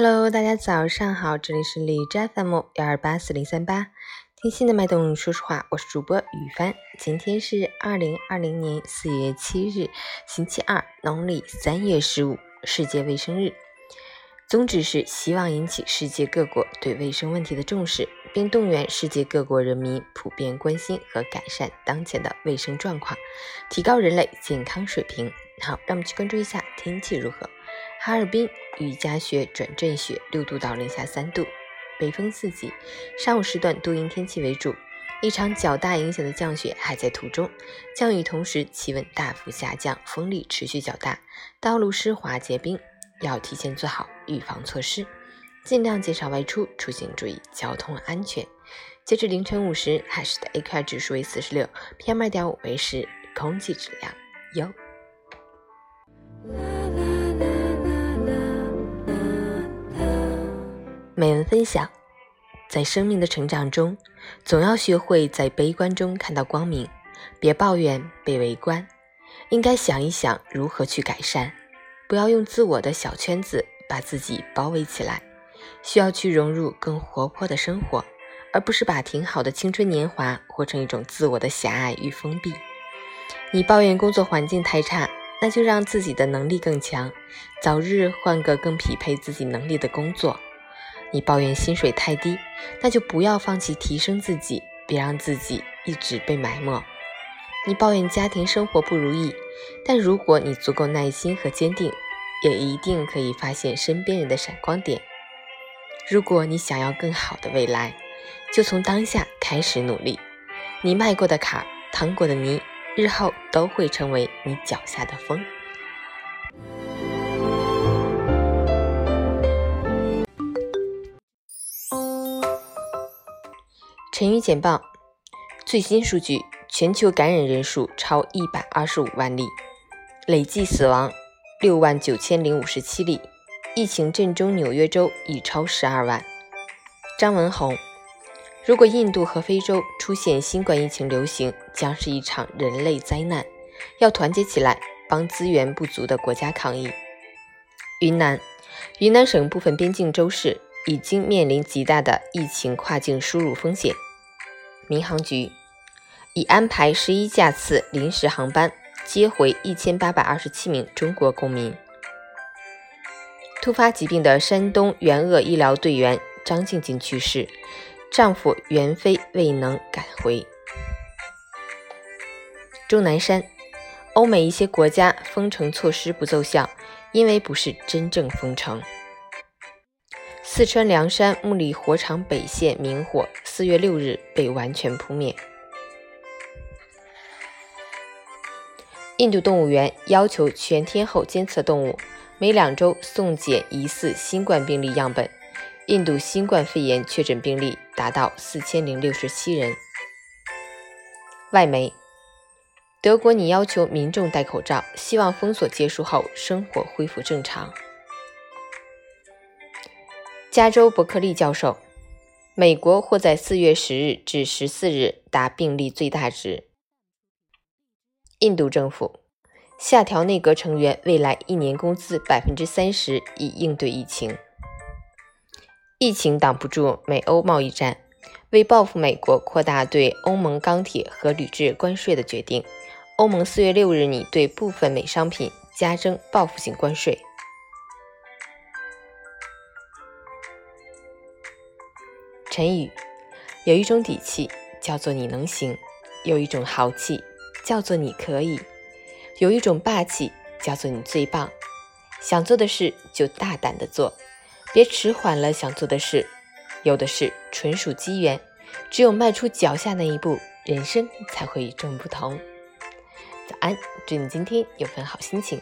Hello，大家早上好，这里是李斋 FM 幺二八四零三八，听心的脉动，说实话，我是主播雨帆。今天是二零二零年四月七日，星期二，农历三月十五，世界卫生日。宗旨是希望引起世界各国对卫生问题的重视，并动员世界各国人民普遍关心和改善当前的卫生状况，提高人类健康水平。好，让我们去关注一下天气如何。哈尔滨雨夹雪转阵雪，六度到零下三度，北风四级。上午时段多云天气为主，一场较大影响的降雪还在途中。降雨同时，气温大幅下降，风力持续较大，道路湿滑结冰，要提前做好预防措施，尽量减少外出，出行注意交通安全。截至凌晨五时，海市的 AQI 指数为四十六，PM 二点五为十，空气质量优。美文分享：在生命的成长中，总要学会在悲观中看到光明。别抱怨被围观，应该想一想如何去改善。不要用自我的小圈子把自己包围起来，需要去融入更活泼的生活，而不是把挺好的青春年华活成一种自我的狭隘与封闭。你抱怨工作环境太差，那就让自己的能力更强，早日换个更匹配自己能力的工作。你抱怨薪水太低，那就不要放弃提升自己，别让自己一直被埋没。你抱怨家庭生活不如意，但如果你足够耐心和坚定，也一定可以发现身边人的闪光点。如果你想要更好的未来，就从当下开始努力。你迈过的坎、趟过的泥，日后都会成为你脚下的风。成语简报：最新数据，全球感染人数超一百二十五万例，累计死亡六万九千零五十七例，疫情震中纽约州已超十二万。张文宏：如果印度和非洲出现新冠疫情流行，将是一场人类灾难，要团结起来，帮资源不足的国家抗疫。云南，云南省部分边境州市已经面临极大的疫情跨境输入风险。民航局已安排十一架次临时航班接回一千八百二十七名中国公民。突发疾病的山东援鄂医疗队员张静静去世，丈夫袁飞未能赶回。钟南山，欧美一些国家封城措施不奏效，因为不是真正封城。四川凉山木里火场北线明火，四月六日被完全扑灭。印度动物园要求全天候监测动物，每两周送检疑似新冠病例样本。印度新冠肺炎确诊病例达到四千零六十七人。外媒：德国拟要求民众戴口罩，希望封锁结束后生活恢复正常。加州伯克利教授，美国或在四月十日至十四日达病例最大值。印度政府下调内阁成员未来一年工资百分之三十，以应对疫情。疫情挡不住美欧贸易战，为报复美国扩大对欧盟钢铁和铝制关税的决定，欧盟四月六日拟对部分美商品加征报复性关税。成语有一种底气，叫做你能行；有一种豪气，叫做你可以；有一种霸气，叫做你最棒。想做的事就大胆的做，别迟缓了想做的事。有的事纯属机缘，只有迈出脚下那一步，人生才会与众不同。早安，祝你今天有份好心情。